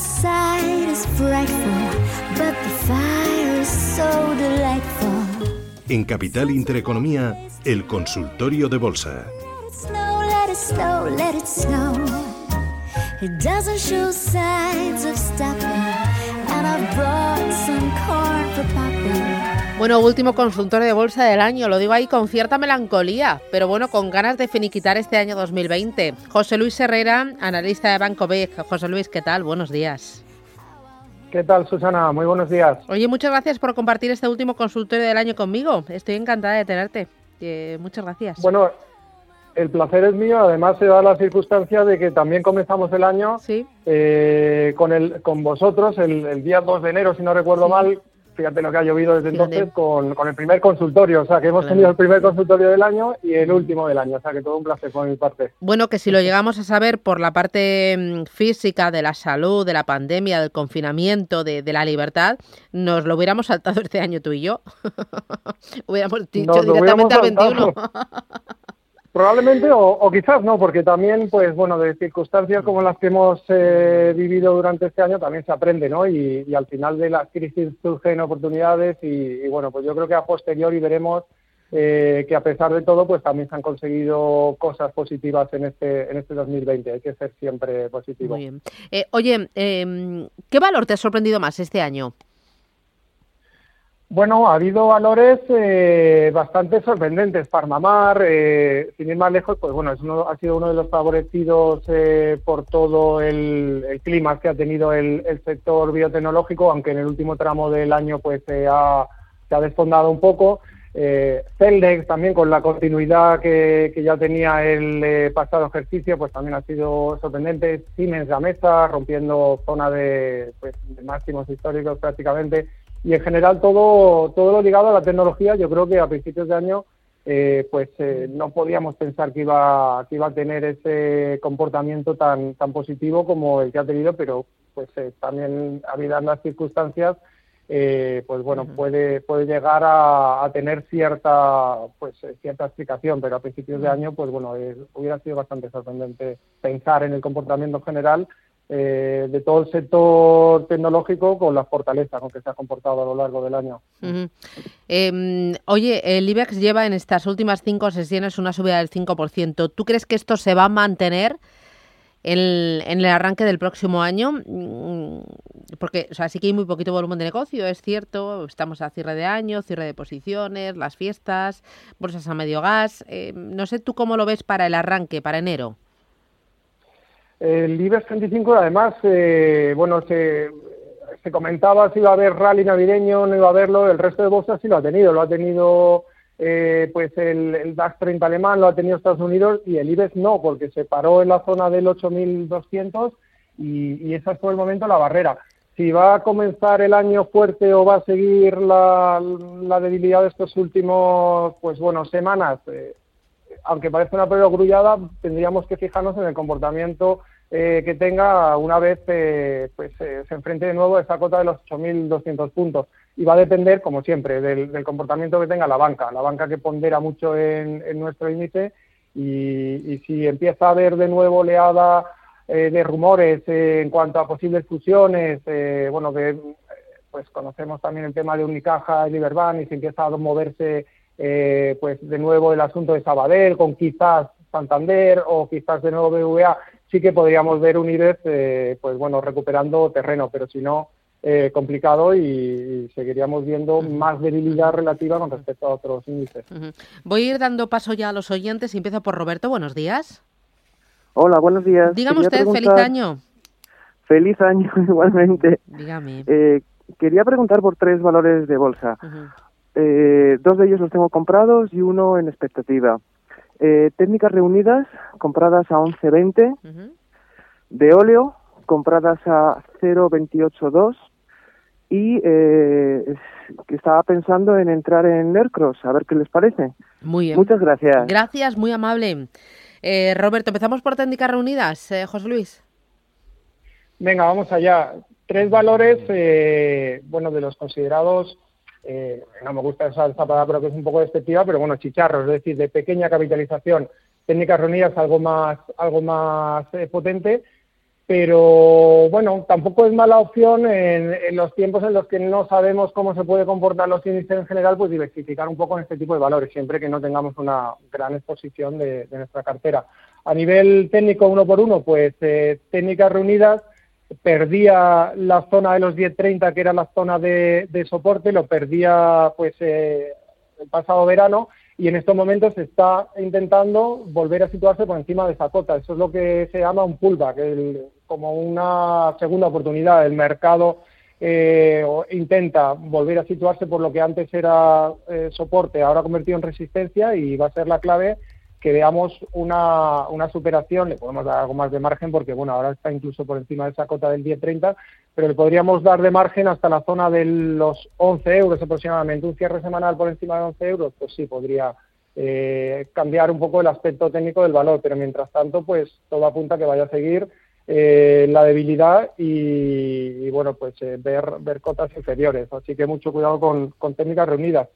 outside is frightful, but the fire is so delightful. En Capital Intereconomía, el consultorio de bolsa. It snow, let it snow, let it snow. It doesn't show signs of stopping, and I've brought some corn for. Bueno, último consultorio de bolsa del año, lo digo ahí con cierta melancolía, pero bueno, con ganas de finiquitar este año 2020. José Luis Herrera, analista de Banco B. José Luis, ¿qué tal? Buenos días. ¿Qué tal, Susana? Muy buenos días. Oye, muchas gracias por compartir este último consultorio del año conmigo. Estoy encantada de tenerte. Eh, muchas gracias. Bueno, el placer es mío. Además, se da la circunstancia de que también comenzamos el año Sí. eh, con, el, con vosotros el, el día 2 de enero, si no recuerdo Sí. mal. Fíjate lo que ha llovido desde Fíjate. entonces con, con el primer consultorio. O sea, que hemos Claro. tenido el primer consultorio del año y el último del año. O sea, que todo un placer por mi parte. Bueno, que si lo llegamos a saber por la parte mm, física de la salud, de la pandemia, del confinamiento, de, de la libertad, nos lo hubiéramos saltado este año tú y yo. hubiéramos dicho Nos directamente al hubiéramos 21. Probablemente, o, quizás no, porque también, pues bueno, de circunstancias como las que hemos eh, vivido durante este año también se aprende, ¿no? Y, y al final de las crisis surgen oportunidades y, y, bueno, pues yo creo que a posteriori veremos eh, que a pesar de todo, pues también se han conseguido cosas positivas en este en este 2020. Hay que ser siempre positivo. Muy bien. Eh, oye, em, ¿qué valor te ha sorprendido más este año? Bueno, ha habido valores eh, bastante sorprendentes. Farmamar, eh, sin ir más lejos, pues bueno, es uno, ha sido uno de los favorecidos eh, por todo el, clima que ha tenido el, el sector biotecnológico, aunque en el último tramo del año pues se ha, se desfondado un poco. Eh, Celdex también con la continuidad que, ya tenía el eh, pasado ejercicio, pues también ha sido sorprendente. Siemens Gamesa rompiendo zona de, pues, de máximos históricos prácticamente y en general todo todo lo ligado a la tecnología yo creo que a principios de año eh, pues eh, no podíamos pensar que iba que iba a tener ese comportamiento tan tan positivo como el que ha tenido pero pues eh, también habidas las circunstancias eh, pues bueno puede puede llegar a, a tener cierta pues eh, cierta explicación pero a principios de año pues bueno eh, hubiera sido bastante sorprendente pensar en el comportamiento general eh, de todo el sector tecnológico con las fortalezas con que se ha comportado a lo largo del año. Em, oye, el IBEX lleva en estas últimas cinco sesiones una subida del 5%. ¿Tú crees que esto se va a mantener en, en el arranque del próximo año? Mm, Porque o sea, sí que hay muy poquito volumen de negocio, es cierto. Estamos a cierre de año, cierre de posiciones, las fiestas, bolsas a medio gas. Eh, no sé tú cómo lo ves para el arranque, para enero. El IBEX 35 además, eh, bueno, se, comentaba si iba a haber rally navideño, no iba a haberlo, el resto de bolsas sí lo ha tenido, lo ha tenido eh, pues el, el DAX 30 alemán, lo ha tenido Estados Unidos y el IBEX no, porque se paró en la zona del 8.200 y, y esa es por el momento la barrera. Si va a comenzar el año fuerte o va a seguir la, la debilidad de estos últimos, pues bueno, semanas, eh, aunque parece una prueba grullada, tendríamos que fijarnos en el comportamiento eh, que tenga una vez eh, pues eh, se enfrente de nuevo a esa cota de los 8.200 puntos. Y va a depender, como siempre, del, del, comportamiento que tenga la banca. La banca que pondera mucho en, en nuestro índice y, y, si empieza a haber de nuevo oleada eh, de rumores en cuanto a posibles fusiones, eh, bueno, que pues conocemos también el tema de Unicaja y Liberbank y si empieza a moverse eh, pues de nuevo el asunto de Sabadell con quizás Santander o quizás de nuevo BVA, sí que podríamos ver un IBEX eh, pues bueno recuperando terreno, pero si no eh, complicado y, y, seguiríamos viendo uh -huh. más debilidad relativa con respecto a otros índices. Uh -huh. Voy a ir dando paso ya a los oyentes y empiezo por Roberto. Buenos días. Hola, buenos días. Dígame usted, feliz año. Feliz año igualmente. Dígame. Eh, quería preguntar por tres valores de bolsa. Uh -huh. Eh, dos de ellos los tengo comprados y uno en expectativa. Eh, técnicas reunidas compradas a 11.20, de óleo compradas a 0.282 y eh, que estaba pensando en entrar en Aircross, a ver qué les parece. Muy bien. Muchas gracias. Gracias, muy amable. Eh, Roberto, empezamos por técnicas reunidas. Eh, José Luis. Venga, vamos allá. Tres valores, eh, bueno, de los considerados, eh, no me gusta esa, palabra, pero que es un poco despectiva, pero bueno, chicharros, es decir, de pequeña capitalización. Técnicas reunidas algo más, algo más eh, potente pero bueno, tampoco es mala opción en, en, los tiempos en los que no sabemos cómo se puede comportar los índices en general, pues diversificar un poco en este tipo de valores, siempre que no tengamos una gran exposición de, de nuestra cartera. A nivel técnico, uno por uno, pues eh, técnicas reunidas, perdía la zona de los 10.30, que era la zona de, de soporte, lo perdía pues eh, el pasado verano y en estos momentos se está intentando volver a situarse por encima de esa cota. Eso es lo que se llama un pullback, el, como una segunda oportunidad. El mercado eh, intenta volver a situarse por lo que antes era eh, soporte, ahora convertido en resistencia y va a ser la clave que veamos una, una superación, le podemos dar algo más de margen porque bueno, ahora está incluso por encima de esa cota del 10.30, pero le podríamos dar de margen hasta la zona de los 11 euros aproximadamente. Un cierre semanal por encima de 11 euros, pues sí, podría eh, cambiar un poco el aspecto técnico del valor, pero mientras tanto, pues todo apunta a que vaya a seguir eh, la debilidad y, y bueno, pues eh, ver, ver cotas inferiores. Así que mucho cuidado con, con técnicas reunidas.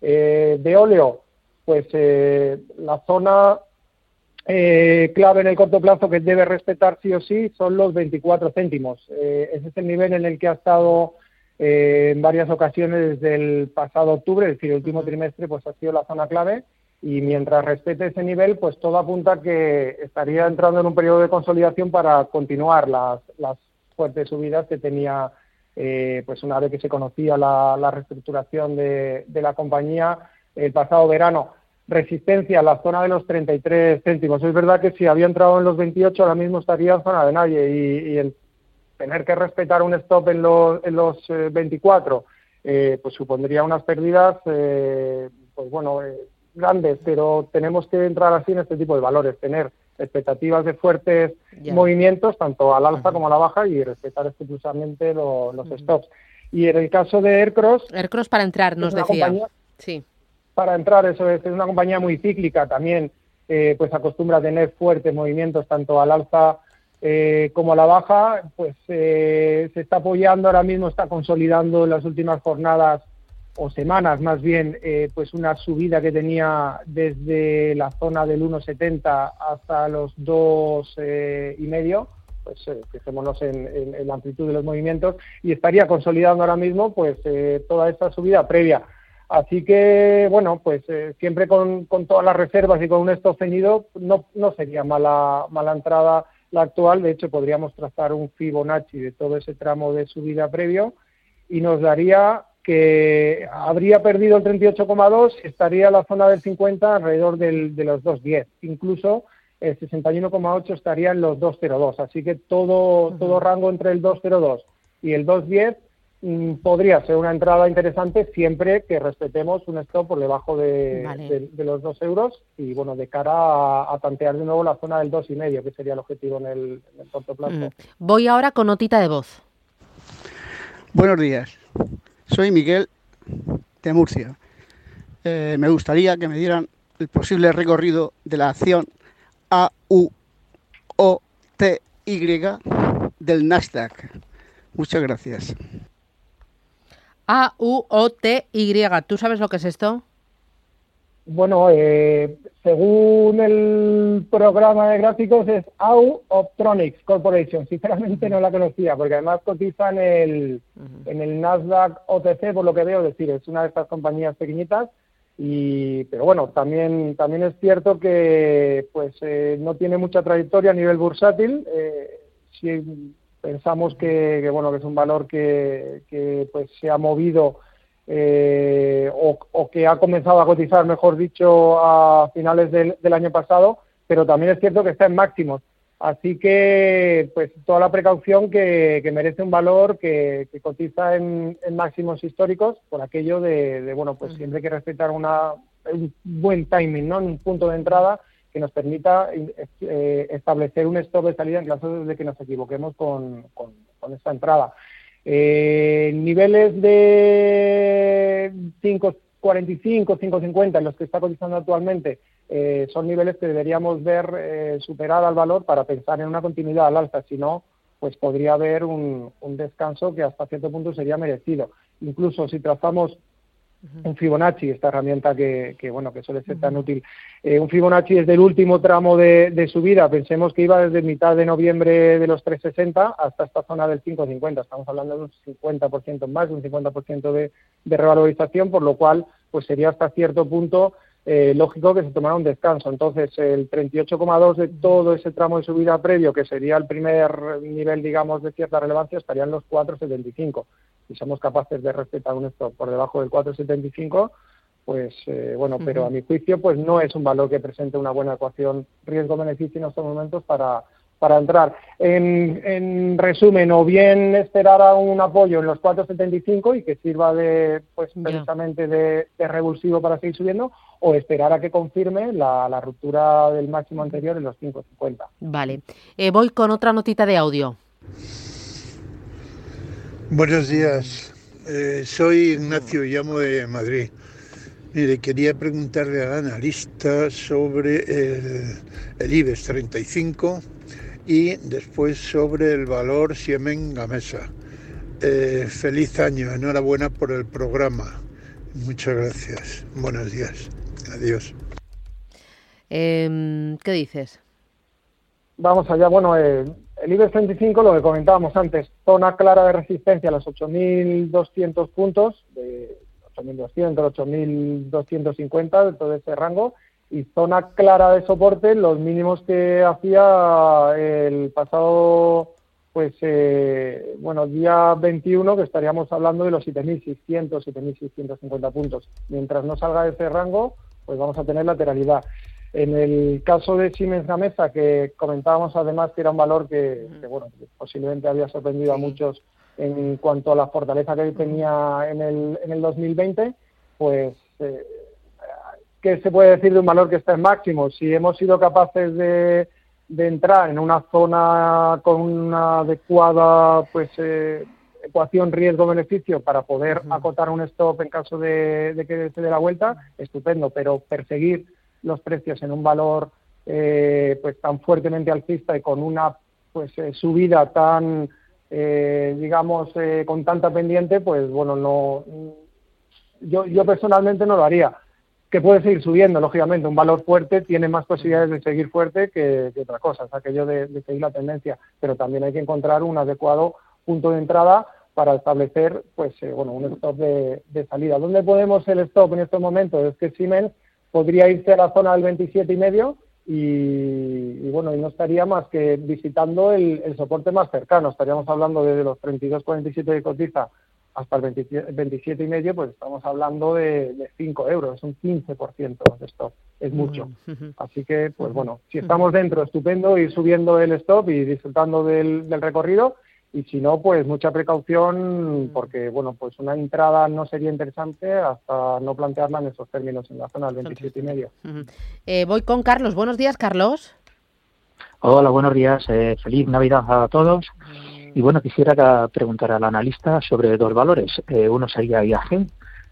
Eh, de óleo, pues eh, la zona eh, clave en el corto plazo que debe respetar sí o sí son los 24 céntimos. Eh, ese es el nivel en el que ha estado eh, en varias ocasiones desde el pasado octubre, es decir, el último trimestre, pues ha sido la zona clave. Y mientras respete ese nivel, pues todo apunta a que estaría entrando en un periodo de consolidación para continuar las, las fuertes subidas que tenía, eh, pues una vez que se conocía la, la reestructuración de, de la compañía el pasado verano resistencia a la zona de los 33 céntimos. Es verdad que si había entrado en los 28, ahora mismo estaría en zona de nadie y, y el tener que respetar un stop en los, en los eh, 24, eh, pues supondría unas pérdidas, eh, pues bueno, eh, grandes, pero tenemos que entrar así en este tipo de valores, tener expectativas de fuertes movimientos, tanto al alza como a la baja, y respetar exclusivamente lo- los stops. Y en el caso de Aircross, Aircross para entrar, nos decía. compañía Sí. Para entrar, eso es, una compañía muy cíclica también, eh, pues acostumbra a tener fuertes movimientos tanto al alza eh, como a la baja, pues eh, se está apoyando ahora mismo, está consolidando en las últimas jornadas o semanas más bien, eh, pues una subida que tenía desde la zona del 1,70 hasta los dos eh, y medio, pues fijémonos en, en- la amplitud de los movimientos y estaría consolidando ahora mismo pues toda esta subida previa. Así que, bueno, pues eh, siempre con, con todas las reservas y con un stop ceñido, no, no sería mala, mala entrada la actual. De hecho, podríamos trazar un Fibonacci de todo ese tramo de subida previo y nos daría que habría perdido el 38,2 y estaría la zona del 50 alrededor del, de los 2,10. Incluso el 61,8 estaría en los 2,02. Así que todo, todo rango entre el 2,02 y el 2,10 mm, podría ser una entrada interesante siempre que respetemos un stop por debajo de, Vale. de- de los 2 euros y bueno, de cara a, a tantear de nuevo la zona del 2,5, que sería el objetivo en el, en el corto plazo. Mm. Voy ahora con notita de voz. Buenos días, soy Miguel de Murcia. Eh, me gustaría que me dieran el posible recorrido de la acción AUOTY del Nasdaq. Muchas gracias. A-U-O-T-Y. ¿Tú sabes lo que es esto? Bueno, eh, según el programa de gráficos es AU Optronics Corporation. Sinceramente no la conocía porque además cotiza en el, en el Nasdaq OTC, por lo que veo, decir, es una de estas compañías pequeñitas. Y, pero bueno, también, también es cierto que pues eh, no tiene mucha trayectoria a nivel bursátil. Eh, si pensamos que, que, bueno que es un valor que, que pues se ha movido eh, o, o, que ha comenzado a cotizar, mejor dicho, a finales del, del, año pasado, pero también es cierto que está en máximos. Así que, pues, toda la precaución que, merece un valor que, cotiza en, máximos históricos por aquello de, bueno, pues siempre hay que respetar una, un buen timing, ¿no? Un punto de entrada que nos permita eh, establecer un stop de salida en caso de que nos equivoquemos con, con, esta entrada. Eh, niveles de 5.45, 5.50 en los que está cotizando actualmente eh, son niveles que deberíamos ver eh, superar al valor para pensar en una continuidad al alza. Si no, pues podría haber un, un descanso que hasta cierto punto sería merecido. Incluso si trazamos un Fibonacci, esta herramienta que, bueno que suele ser tan útil. Eh, un Fibonacci desde el último tramo de, de, subida, pensemos que iba desde mitad de noviembre de los 360 hasta esta zona del 550, estamos hablando de un 50% más, de un 50% de, de revalorización, por lo cual pues sería hasta cierto punto eh, lógico que se tomara un descanso. Entonces, el 38,2 de todo ese tramo de subida previo, que sería el primer nivel, digamos, de cierta relevancia, estaría en los 4,75. Si somos capaces de respetar un stop por debajo del 4,75, pues eh, bueno, pero a mi juicio, pues no es un valor que presente una buena ecuación riesgo-beneficio en estos momentos para, para entrar. En, resumen, o bien esperar a un apoyo en los 4,75 y que sirva de, pues, precisamente de, revulsivo para seguir subiendo, o esperar a que confirme la, ruptura del máximo anterior en los 5,50. Vale. Eh, voy con otra notita de audio. Buenos días. Eh, soy Ignacio, llamo de Madrid. Mire, quería preguntarle al analista sobre el, el IBEX 35 y después sobre el valor Siemens Gamesa. Eh, feliz año, enhorabuena por el programa. Muchas gracias. Buenos días. Adiós. Em, ¿Qué dices? Vamos allá. Bueno, eh, el IBEX 35, lo que comentábamos antes, zona clara de resistencia a los 8.200 puntos, de 8.200, 8.250, de todo ese rango, y zona clara de soporte, los mínimos que hacía el pasado, pues, eh, bueno, día 21, que estaríamos hablando de los 7.600, 7.650 puntos. Mientras no salga de ese rango, pues vamos a tener lateralidad. En el caso de Siemens Gamesa, que comentábamos además que era un valor que, bueno, posiblemente había sorprendido a muchos en cuanto a la fortaleza que tenía en el, en el 2020, pues eh, ¿qué se puede decir de un valor que está en máximo? Si hemos sido capaces de, entrar en una zona con una adecuada pues eh, ecuación riesgo-beneficio para poder acotar un stop en caso de, que se dé la vuelta, estupendo, pero perseguir los precios en un valor eh, pues tan fuertemente alcista y con una pues eh, subida tan digamos con tanta pendiente pues bueno no yo yo personalmente no lo haría que puede seguir subiendo, lógicamente. Un valor fuerte tiene más posibilidades de seguir fuerte que, otra cosa, es aquello de, seguir la tendencia. Pero también hay que encontrar un adecuado punto de entrada para establecer pues eh, bueno un stop de, salida. ¿Dónde ponemos el stop en estos momentos? Es que Siemens podría irse a la zona del 27 y medio y, bueno, y no estaría más que visitando el, el soporte más cercano. Estaríamos hablando de los 32,47 de cotiza hasta el 27, y medio, pues estamos hablando de, de 5 euros, es un 15% de stop, es mucho. Así que, pues bueno, si estamos dentro, estupendo, ir subiendo el stop y disfrutando del, recorrido, y si no, pues mucha precaución, porque bueno, pues una entrada no sería interesante hasta no plantearla en esos términos en la zona del 27 y medio. Eh, voy con Carlos. Buenos días, Carlos. Hola, buenos días. Eh, feliz Navidad a todos. Y bueno, quisiera preguntar al analista sobre dos valores. Eh, uno sería IAG,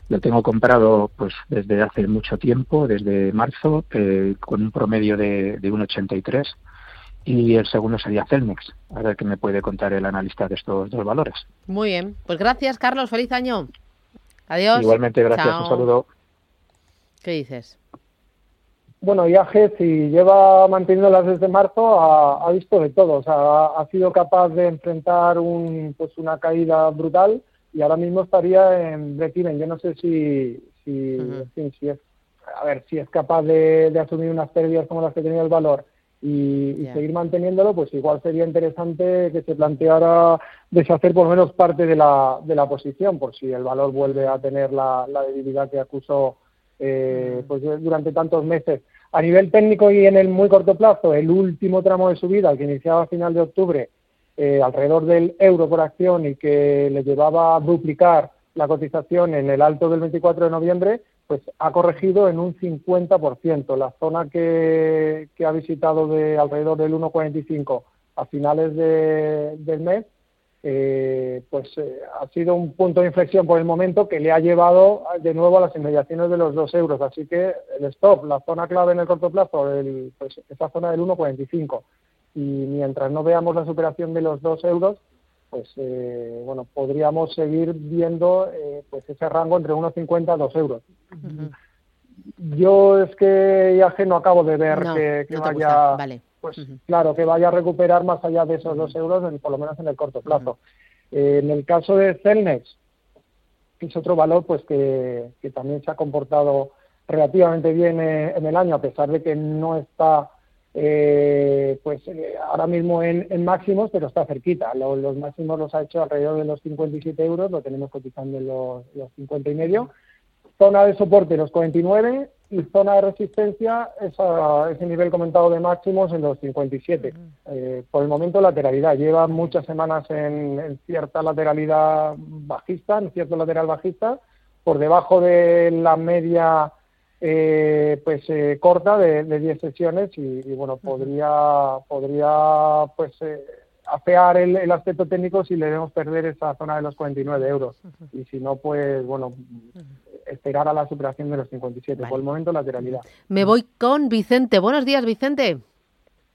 lo tengo comprado pues desde hace mucho tiempo, desde marzo, eh, con un promedio de, de 1,83. Y el segundo sería Celnex. A ver qué me puede contar el analista de estos dos valores. Muy bien. Pues gracias, Carlos. Feliz año. Adiós. Igualmente, gracias. Un saludo. ¿Qué dices? bueno, IAG, si lleva manteniéndolas desde marzo, ha, visto de todo. O sea, ha, sido capaz de enfrentar un, pues una caída brutal y ahora mismo estaría en break Yo no sé si, si, si es, a ver, si es capaz de, asumir unas pérdidas como las que tenía el valor y, seguir manteniéndolo, pues igual sería interesante que se planteara deshacer por lo menos parte de la, de la posición, por si el valor vuelve a tener la, la debilidad que acusó eh, pues durante tantos meses. A nivel técnico y en el muy corto plazo, el último tramo de subida que iniciaba a final de octubre, eh, alrededor del euro por acción y que le llevaba a duplicar la cotización en el alto del 24 de noviembre, pues ha corregido en un 50%. La zona que, ha visitado de alrededor del 1,45 a finales del mes, eh, pues eh, ha sido un punto de inflexión por el momento que le ha llevado de nuevo a las inmediaciones de los 2 euros. Así que el stop, la zona clave en el corto plazo, el, pues esa zona del 1,45. Y mientras no veamos la superación de los 2 euros, pues eh, bueno, podríamos seguir viendo eh, pues ese rango entre 1,50 a 2 euros. Yo es que IAG no acabo de ver que, vaya, pues claro, que vaya a recuperar más allá de esos 2 euros, por lo menos en el corto plazo. Eh, en el caso de Celnex, que es otro valor pues que, que también se ha comportado relativamente bien en el año, a pesar de que no está eh, pues eh, ahora mismo en, máximos, pero está cerquita. Los, máximos los ha hecho alrededor de los 57 euros, lo tenemos cotizando en los, 50 y medio. Zona de soporte los 49 y zona de resistencia ese nivel comentado de máximos en los 57. Eh, por el momento lateralidad. Lleva muchas semanas en, cierta lateralidad bajista, en cierto lateral bajista, por debajo de la media eh, pues eh, corta de, 10 sesiones y, bueno podría podría pues eh, afear el, aspecto técnico si le debemos perder esa zona de los 49 euros. Y si no pues bueno esperar a la superación de los 57 por el momento lateralidad me voy con Vicente buenos días Vicente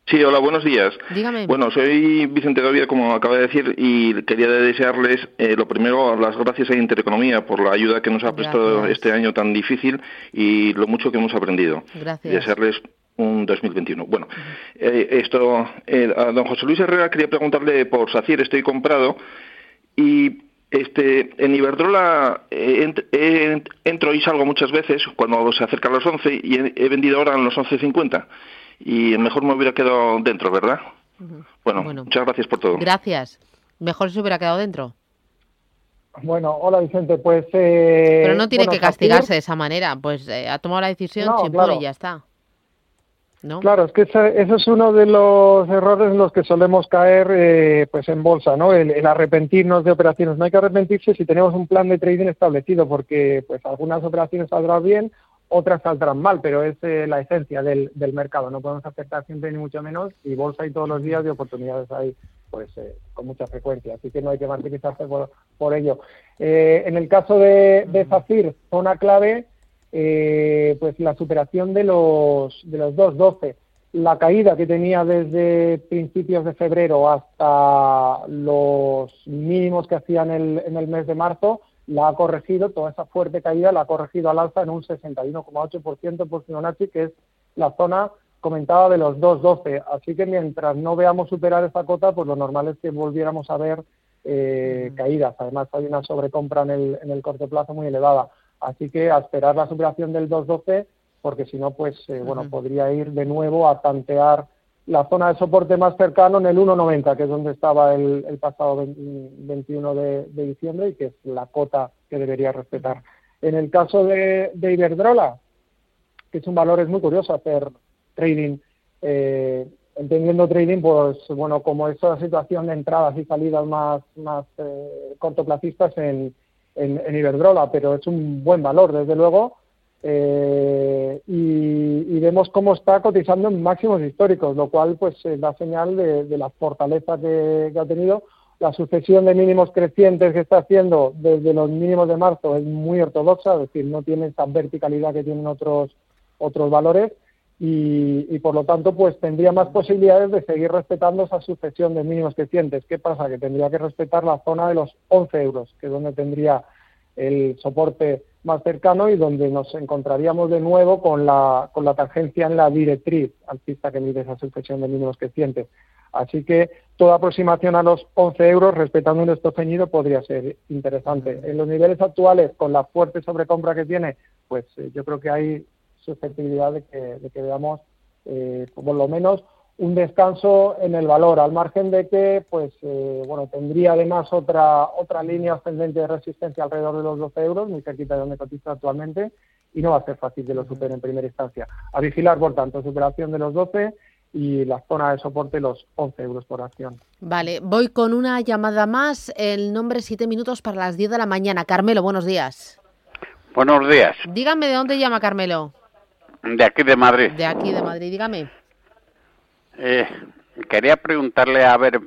Sí, hola, buenos días. Dígame. Bueno, soy Vicente Gavia, como acaba de decir, y quería desearles eh, lo primero las gracias a Intereconomía por la ayuda que nos ha prestado este año tan difícil y lo mucho que hemos aprendido. Gracias. desearles un 2021. Bueno, eh, esto, eh, a don José Luis Herrera quería preguntarle por SACIR, estoy comprado y este, en Iberdrola entro y salgo muchas veces cuando se acerca a los 11 y he, vendido ahora en los 11.50 y mejor me hubiera quedado dentro, ¿verdad? bueno, muchas gracias por todo. Gracias. Mejor se hubiera quedado dentro. Bueno, hola Vicente, pues... Eh, Pero no tiene que castigarse de esa manera, pues eh, ha tomado la decisión, no, y ya está. Claro, es que ese, es uno de los errores en los que solemos caer eh, pues en bolsa, ¿no? El, arrepentirnos de operaciones. No hay que arrepentirse si tenemos un plan de trading establecido, porque pues algunas operaciones saldrán bien, otras saldrán mal, pero es eh, la esencia del, del, mercado. No podemos aceptar siempre ni mucho menos y bolsa hay todos los días y oportunidades hay pues eh, con mucha frecuencia. Así que no hay que martirizarse por, por ello. Eh, en el caso de, de Zafir, zona clave, pues la superación de los, de los 2.12. La caída que tenía desde principios de febrero hasta los mínimos que hacían el, en el mes de marzo, la ha corregido, toda esa fuerte caída la ha corregido al alza en un 61,8% por Fibonacci, que es la zona comentada de los 2.12. Así que mientras no veamos superar esa cota, pues lo normal es que volviéramos a ver eh, caídas. Además, hay una sobrecompra en el, en el corto plazo muy elevada. Así que a esperar la superación del 2.12, porque si no, pues eh, bueno, podría ir de nuevo a tantear la zona de soporte más cercano en el 1,90, que es donde estaba el, pasado 21 de, diciembre y que es la cota que debería respetar. En el caso de, Iberdrola, que es un valor, es muy curioso hacer trading, eh, entendiendo trading, pues bueno, como esa situación de entradas y salidas más, más eh, cortoplacistas en, en Iberdrola, pero es un buen valor, desde luego, eh, y, vemos cómo está cotizando en máximos históricos, lo cual pues eh, da señal de, la fortaleza que, ha tenido. La sucesión de mínimos crecientes que está haciendo desde los mínimos de marzo es muy ortodoxa, es decir, no tiene esa verticalidad que tienen otros otros valores y, y, por lo tanto pues tendría más posibilidades de seguir respetando esa sucesión de mínimos crecientes. ¿Qué pasa? Que tendría que respetar la zona de los 11 euros, que es donde tendría el soporte más cercano y donde nos encontraríamos de nuevo con la, con la tangencia en la directriz alcista que mide esa sucesión de mínimos crecientes. Así que toda aproximación a los 11 euros, respetando un stop ceñido, podría ser interesante. En los niveles actuales, con la fuerte sobrecompra que tiene, pues eh, yo creo que hay susceptibilidad de que, de que veamos eh, por lo menos un descanso en el valor, al margen de que, pues, eh, bueno, tendría además otra otra línea ascendente de resistencia alrededor de los 12 euros, muy cerquita de donde cotiza actualmente, y no va a ser fácil que lo supere en primera instancia. A vigilar, por tanto, superación de los 12 y la zona de soporte los 11 euros por acción. Vale, voy con una llamada más. El nombre 7 minutos para las 10 de la mañana. Carmelo, buenos días. Buenos días. Dígame de dónde llama Carmelo. De aquí de Madrid. De aquí de Madrid, dígame. Eh, quería preguntarle, a ver,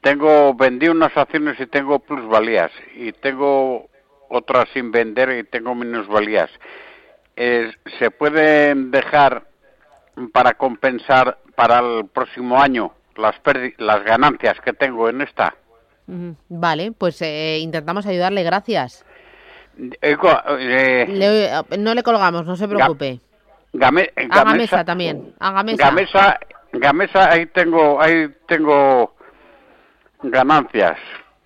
tengo vendí unas acciones y tengo plusvalías y tengo otras sin vender y tengo minusvalías. Eh, ¿Se pueden dejar para compensar para el próximo año las, las ganancias que tengo en esta? Vale, pues eh, intentamos ayudarle, gracias. Eh, eh, no le colgamos, no se preocupe. Game, gamesa, también. Gamesa. Gamesa, ahí tengo, ahí tengo ganancias.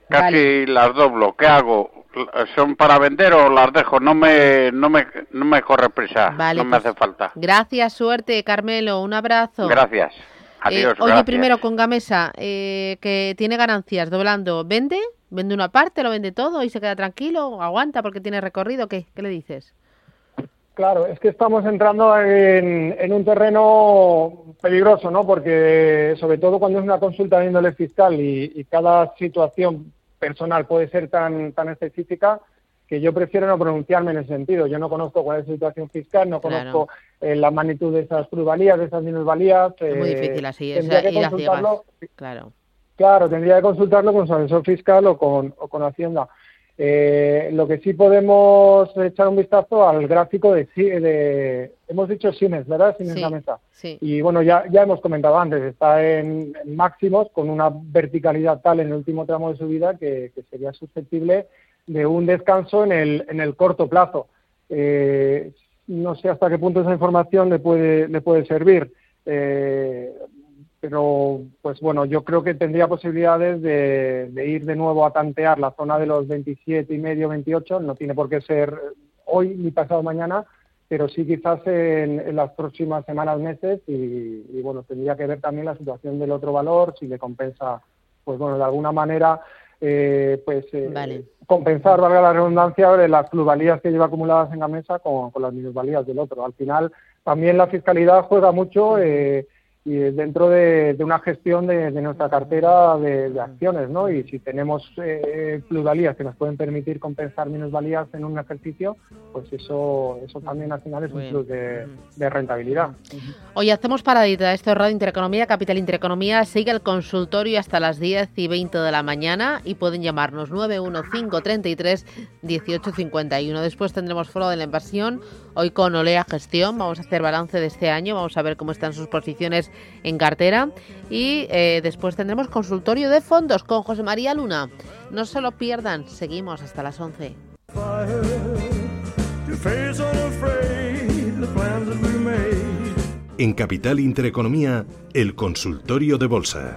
Casi las doblo. ¿Qué hago? ¿Son para vender o las dejo? No me, no me, no me corre prisa. no me pues hace falta. Gracias, suerte, Carmelo. Un abrazo. Gracias. Adiós. Eh, oye, primero con Gamesa, que tiene ganancias doblando. ¿Vende? ¿Vende una parte, lo vende todo y se queda tranquilo? ¿Aguanta porque tiene recorrido? ¿Qué, qué le dices? Claro, es que estamos entrando en, un terreno peligroso, ¿no? Porque sobre todo cuando es una consulta de índole fiscal y, cada situación personal puede ser tan, tan específica que yo prefiero no pronunciarme en ese sentido. Yo no conozco cuál es la situación fiscal, no conozco eh, la magnitud de esas plusvalías, de esas minusvalías. Es muy difícil así, es ir Claro. Claro, tendría que consultarlo con su asesor fiscal o con, o con Hacienda. Eh, lo que sí podemos echar un vistazo al gráfico de, de hemos dicho Siemens, ¿verdad? Siemens la mesa. Sí. Y bueno, ya, ya hemos comentado antes, está en, máximos con una verticalidad tal en el último tramo de su vida que, sería susceptible de un descanso en el, en el corto plazo. Eh, no sé hasta qué punto esa información le puede, le puede servir. Eh, pero pues bueno, yo creo que tendría posibilidades de, ir de nuevo a tantear la zona de los 27 y medio, 28, no tiene por qué ser hoy ni pasado mañana, pero sí quizás en, las próximas semanas, meses y, bueno, tendría que ver también la situación del otro valor, si le compensa, pues bueno, de alguna manera, eh, pues eh, compensar, valga la redundancia, de las plusvalías que lleva acumuladas en la mesa con, con las minusvalías del otro. Al final, también la fiscalidad juega mucho. Eh, y dentro de, una gestión de, nuestra cartera de, acciones, ¿no? Y si tenemos eh, plusvalías que nos pueden permitir compensar minusvalías en un ejercicio, pues eso eso también al final es un plus de, rentabilidad. Hoy hacemos paradita. Esto es Radio Intereconomía, Capital Intereconomía. Sigue el consultorio hasta las 10 y 20 de la mañana y pueden llamarnos 91533 1851. Después tendremos foro de la inversión. Hoy con Olea Gestión. Vamos a hacer balance de este año. Vamos a ver cómo están sus posiciones en cartera. Y eh, después tendremos consultorio de fondos con José María Luna. No se lo pierdan, seguimos hasta las 11. En Capital Intereconomía, el consultorio de bolsa.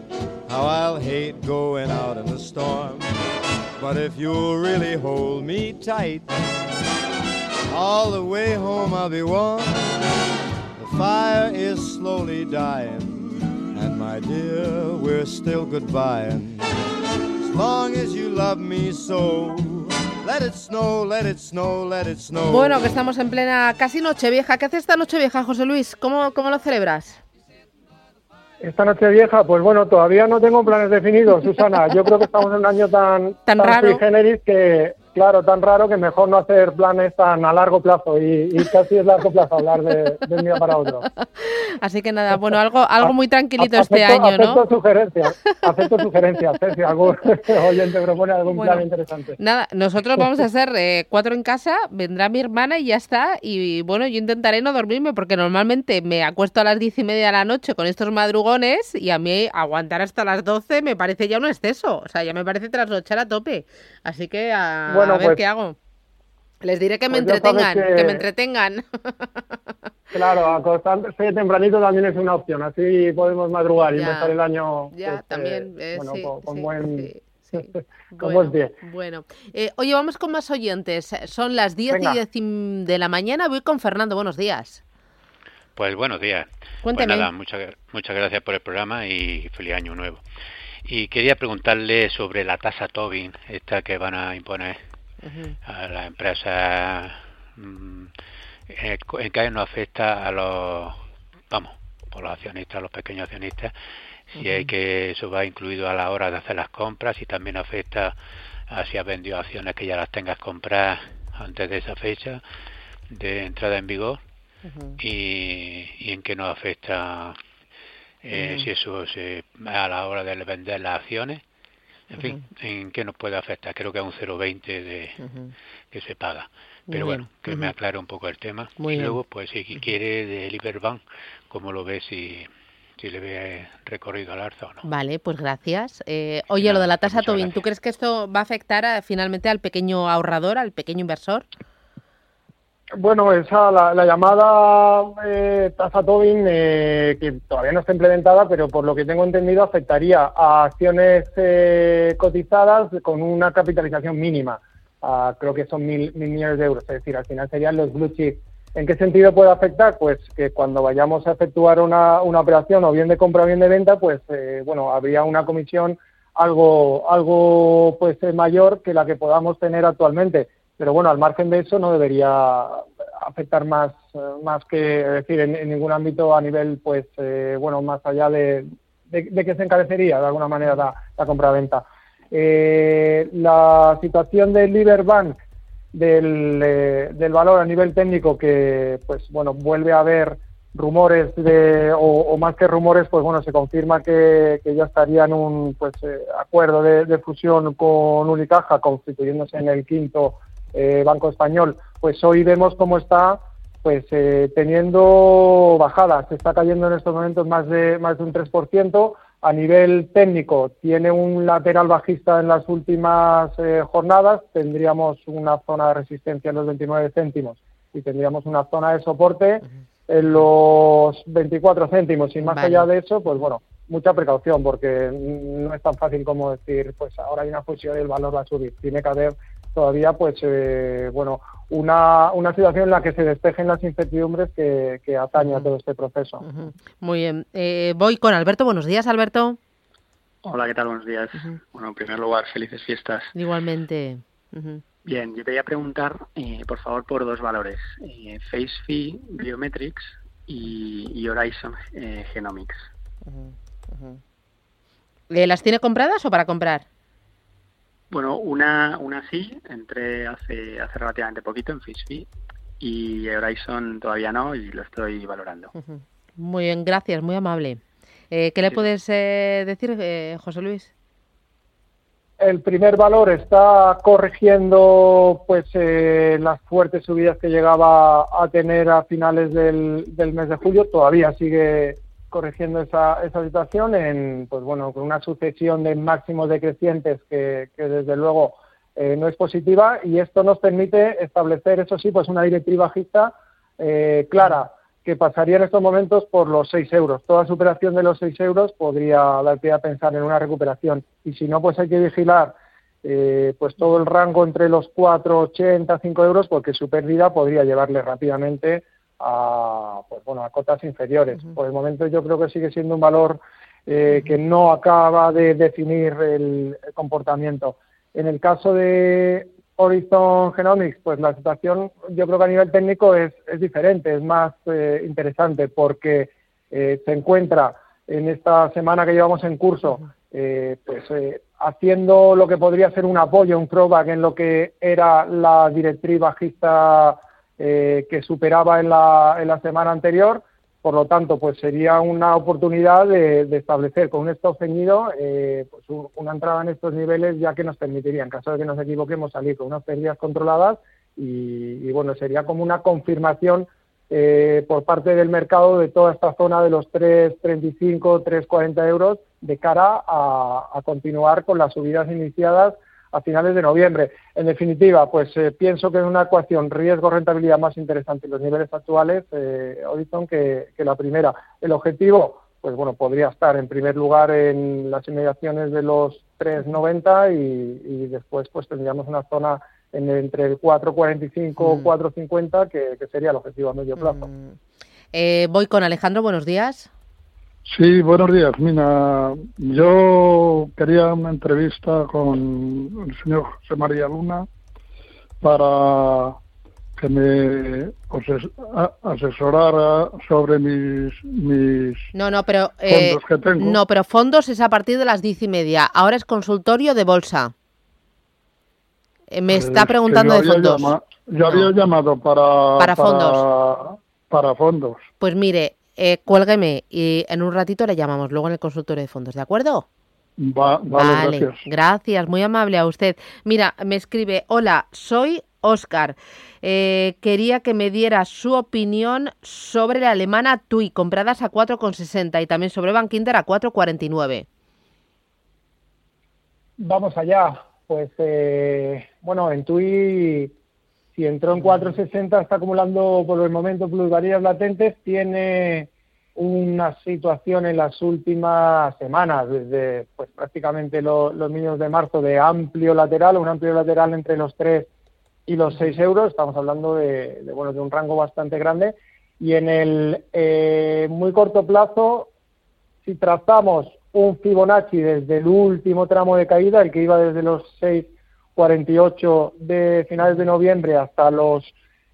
how I'll hate going out in the storm. But if you'll really hold me tight, all the way home I'll be warm. The fire is slowly dying, and my dear, we're still goodbying. As long as you love me so. Let it snow, let it snow, let it snow. Bueno, que estamos en plena casi Nochevieja. ¿Qué hace esta Nochevieja, José Luis? ¿Cómo, cómo lo celebras? Esta noche vieja, pues bueno, todavía no tengo planes definidos, Susana. Yo creo que estamos en un año tan, tan, raro. generis que claro, tan raro que mejor no hacer planes tan a largo plazo y, y casi es largo plazo hablar de, de un día para otro. Así que nada, bueno, algo, algo muy tranquilito este Acepto- año, ¿no? Acepto sugerencias, acepto sugerencias, eh, si algún oyente propone algún Bueno. plan interesante. Nada, nosotros vamos a ser eh, cuatro en casa, vendrá mi hermana y ya está. Y bueno, yo intentaré no dormirme porque normalmente me acuesto a las diez y media de la noche con estos madrugones y a mí aguantar hasta las doce me parece ya un exceso. O sea, ya me parece trasnochar a tope. Así que a, Bueno, a ver pues- qué hago. Les diré que me pues entretengan, que... que- me entretengan. Claro, acostarse tempranito también es una opción, así podemos madrugar y Ya. empezar el año Ya, pues, también, eh, bueno, sí, con, con sí, buen, con Bueno, buen pie. Bueno, Eh, oye, vamos con más oyentes. Son las 10 Venga. y 10 y- de la mañana. Voy con Fernando. Buenos días. Pues buenos días. Cuéntame. Pues nada, muchas, muchas gracias por el programa y feliz año nuevo. Y quería preguntarle sobre la tasa Tobin, esta que van a imponer a la empresa, mm, eh, co- en qué nos afecta a los, vamos, por los accionistas, los pequeños accionistas, si hay que eso va incluido a la hora de hacer las compras y también afecta a si has vendido acciones que ya las tengas compradas antes de esa fecha de entrada en vigor y, y en qué nos afecta eh, si eso se, a la hora de vender las acciones, en fin, en qué nos puede afectar. Creo que es un 0,20 de que se paga. Muy Pero bien. bueno, que me aclare un poco el tema. Muy y bien. luego, pues si quiere de Liberbank, ¿cómo lo ve si, si le ve recorrido al alza o no? Vale, pues gracias. Eh, oye, lo de la pues tasa Tobin, ¿tú crees que esto va a afectar a- finalmente al pequeño ahorrador, al pequeño inversor? Bueno, esa, la, la llamada eh, tasa Tobin, eh, que todavía no está implementada, pero por lo que tengo entendido afectaría a acciones eh, cotizadas con una capitalización mínima. Creo que son mil, mil millones de euros, es decir, al final serían los blue chips. ¿En qué sentido puede afectar? Pues que cuando vayamos a efectuar una, una operación o bien de compra o bien de venta, pues eh, bueno, habría una comisión algo, algo pues eh, mayor que la que podamos tener actualmente. Pero bueno, al margen de eso no debería afectar más, más que, es decir, en, ningún ámbito a nivel, pues, eh, bueno, más allá de, de, que se encarecería de alguna manera la, la compra-venta. Eh, la situación del Liberbank, del, eh, del valor a nivel técnico, que, pues, bueno, vuelve a haber rumores de, o, más que rumores, pues bueno, se confirma que, que ya estaría en un pues, eh, acuerdo de fusión con Unicaja, constituyéndose en el quinto eh, Banco Español. Pues hoy vemos cómo está pues eh, teniendo bajadas, se está cayendo en estos momentos más de más de un 3%. A nivel técnico tiene un lateral bajista en las últimas eh, jornadas, tendríamos una zona de resistencia en los 29 céntimos y tendríamos una zona de soporte en los 24 céntimos y más Vale. allá de eso, pues bueno, mucha precaución porque no es tan fácil como decir, pues ahora hay una fusión y el valor va a subir. Tiene que haber todavía, pues eh, bueno, una, una situación en la que se despejen las incertidumbres que, que atañe a todo este proceso. Muy bien. Eh, voy con Alberto. Buenos días, Alberto. Hola, ¿qué tal? Buenos días. Bueno, en primer lugar, felices fiestas. Igualmente. Bien, yo quería preguntar, eh, por favor, por dos valores. Eh, FaceFi Biometrics y, y Horizon eh, Genomics. Eh, ¿Las tiene compradas o para comprar? Bueno, una, una sí, entré hace, hace relativamente poquito en FaceFi y Horizon todavía no y lo estoy valorando. Muy bien, gracias, muy amable. Eh, ¿Qué le puedes eh, decir, eh, José Luis? El primer valor está corrigiendo pues eh, las fuertes subidas que llegaba a tener a finales del, del mes de julio. Todavía sigue corrigiendo esa, esa situación en pues bueno con una sucesión de máximos decrecientes que, que desde luego eh, no es positiva y esto nos permite establecer eso sí pues una directriz bajista eh, clara que pasaría en estos momentos por los 6 euros. Toda superación de los 6 euros podría dar pie a pensar en una recuperación. Y si no, pues hay que vigilar eh, pues todo el rango entre los 4,80, 5 euros, porque su pérdida podría llevarle rápidamente a, pues, bueno, a cotas inferiores. Por el momento yo creo que sigue siendo un valor eh, que no acaba de definir el, el comportamiento. En el caso de Horizon Genomics, pues la situación yo creo que a nivel técnico es, es diferente, es más eh, interesante porque eh, se encuentra en esta semana que llevamos en curso, eh, pues eh, haciendo lo que podría ser un apoyo, un throwback en lo que era la directriz bajista eh, que superaba en la, en la semana anterior. Por lo tanto, pues sería una oportunidad de, establecer con un stop ceñido eh, pues una entrada en estos niveles, ya que nos permitiría, en caso de que nos equivoquemos, salir con unas pérdidas controladas y, bueno, sería como una confirmación eh, por parte del mercado de toda esta zona de los 3,35, 3,40 euros de cara a continuar con las subidas iniciadas a finales de noviembre. En definitiva, pues eh, pienso que es una ecuación riesgo-rentabilidad más interesante en los niveles actuales, eh, Horizon, que, la primera. El objetivo, pues bueno, podría estar en primer lugar en las inmediaciones de los 3,90 y, y después pues tendríamos una zona en, entre el 4,45 o 4,50 que, que, sería el objetivo a medio plazo. Mm. Eh, voy con Alejandro, buenos días. Sí, buenos días. Mira, yo quería una entrevista con el señor José María Luna para que me asesorara sobre mis, mis no no pero eh, fondos que tengo. no pero fondos es a partir de las diez y media. Ahora es consultorio de bolsa. Eh, me está preguntando de fondos. yo había llamado para para fondos. para fondos. Pues mire eh, cuélgueme y en un ratito le llamamos luego en el consultorio de fondos, ¿de acuerdo? vale, gracias. gracias, muy amable a usted. Mira, me escribe, hola, soy Oscar. Eh, quería que me diera su opinión sobre la alemana TUI, compradas a 4,60 y también sobre Bank Inter a 4,49. Vamos allá. Pues, eh, bueno, en TUI si entró en 460, está acumulando por el momento plusvalías latentes, tiene una situación en las últimas semanas, desde pues prácticamente los mínimos de marzo, de amplio lateral, un amplio lateral entre los 3 y los 6 euros, estamos hablando de, bueno, de un rango bastante grande, y en el eh, muy corto plazo, si trazamos un Fibonacci desde el último tramo de caída, el que iba desde los 6 48 de finales de noviembre hasta los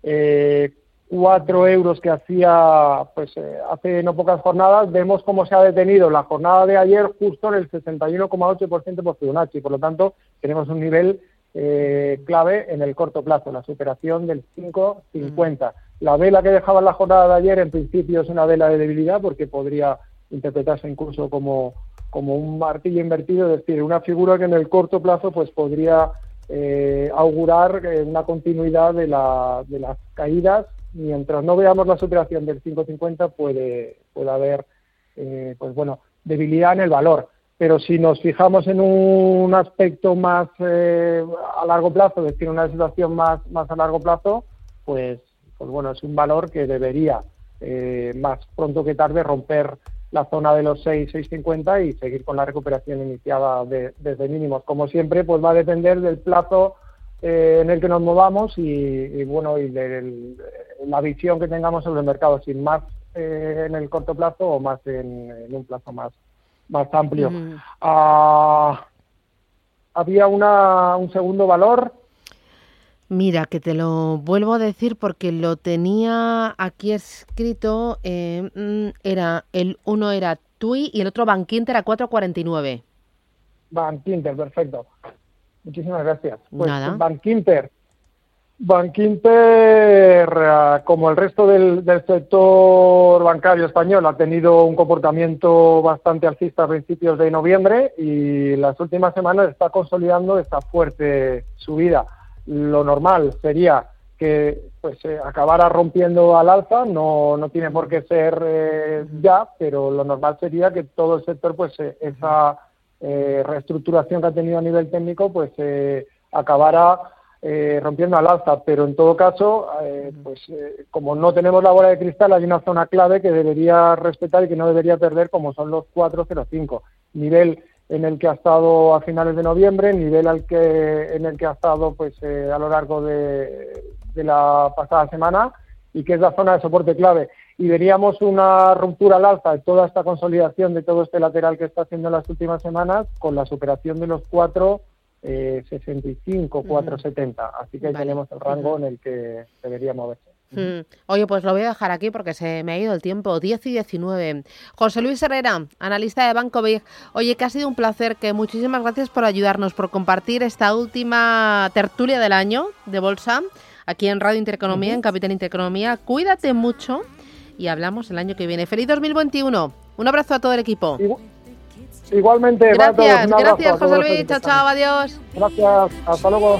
eh, 4 euros que hacía pues eh, hace no pocas jornadas, vemos cómo se ha detenido la jornada de ayer justo en el 61,8% por Fibonacci. Por lo tanto, tenemos un nivel eh, clave en el corto plazo, la superación del 5,50. La vela que dejaba la jornada de ayer en principio es una vela de debilidad porque podría interpretarse incluso como, como un martillo invertido, es decir, una figura que en el corto plazo pues podría eh, augurar eh, una continuidad de, la, de las caídas. Mientras no veamos la superación del 5.50 puede, puede haber eh, pues bueno, debilidad en el valor. Pero si nos fijamos en un aspecto más a largo plazo, es decir, una situación más, más a largo plazo, pues, pues bueno, es un valor que debería más pronto que tarde romper la zona de los 6, 6.50 y seguir con la recuperación iniciada desde mínimos. Como siempre, pues va a depender del plazo eh, en el que nos movamos y, bueno y de la visión que tengamos sobre el mercado, sin más eh, en el corto plazo o más en, un plazo más más amplio. Ah, había una, un segundo valor Mira, que te lo vuelvo a decir porque lo tenía aquí escrito. Eh, mm, era el uno era TUI y el otro Bankinter a 4.49. Bankinter, perfecto. Muchísimas gracias. Pues Nada. Bankinter. Bankinter, eh, como el resto del, del, sector bancario español, ha tenido un comportamiento bastante alcista a principios de noviembre y las últimas semanas está consolidando esta fuerte subida lo normal sería que pues eh, acabara rompiendo al alza, no, no tiene por qué ser eh, ya, pero lo normal sería que todo el sector, pues eh, esa reestructuración que ha tenido a nivel técnico, pues acabara rompiendo al alza. Pero en todo caso, pues como no tenemos la bola de cristal, hay una zona clave que debería respetar y que no debería perder, como son los 405. Nivel en el que ha estado a finales de noviembre, nivel al que, en el que ha estado pues eh, a lo largo de, la pasada semana y que es la zona de soporte clave. Y veríamos una ruptura al alza de toda esta consolidación de todo este lateral que está haciendo en las últimas semanas con la superación de los 4, eh, 65, 470. Así que ahí tenemos el rango en el que debería moverse. Mm. Oye, pues lo voy a dejar aquí porque se me ha ido el tiempo. 10 y 19. José Luis Herrera, analista de Banco Big. Oye, que ha sido un placer, que muchísimas gracias por ayudarnos, por compartir esta última tertulia del año de Bolsa aquí en Radio Intereconomía, en Capital Intereconomía. Cuídate mucho y hablamos el año que viene. ¡Feliz 2021! Un abrazo a todo el equipo. Igualmente, gracias, gracias José Luis. Chao, chao, adiós. Gracias, hasta luego.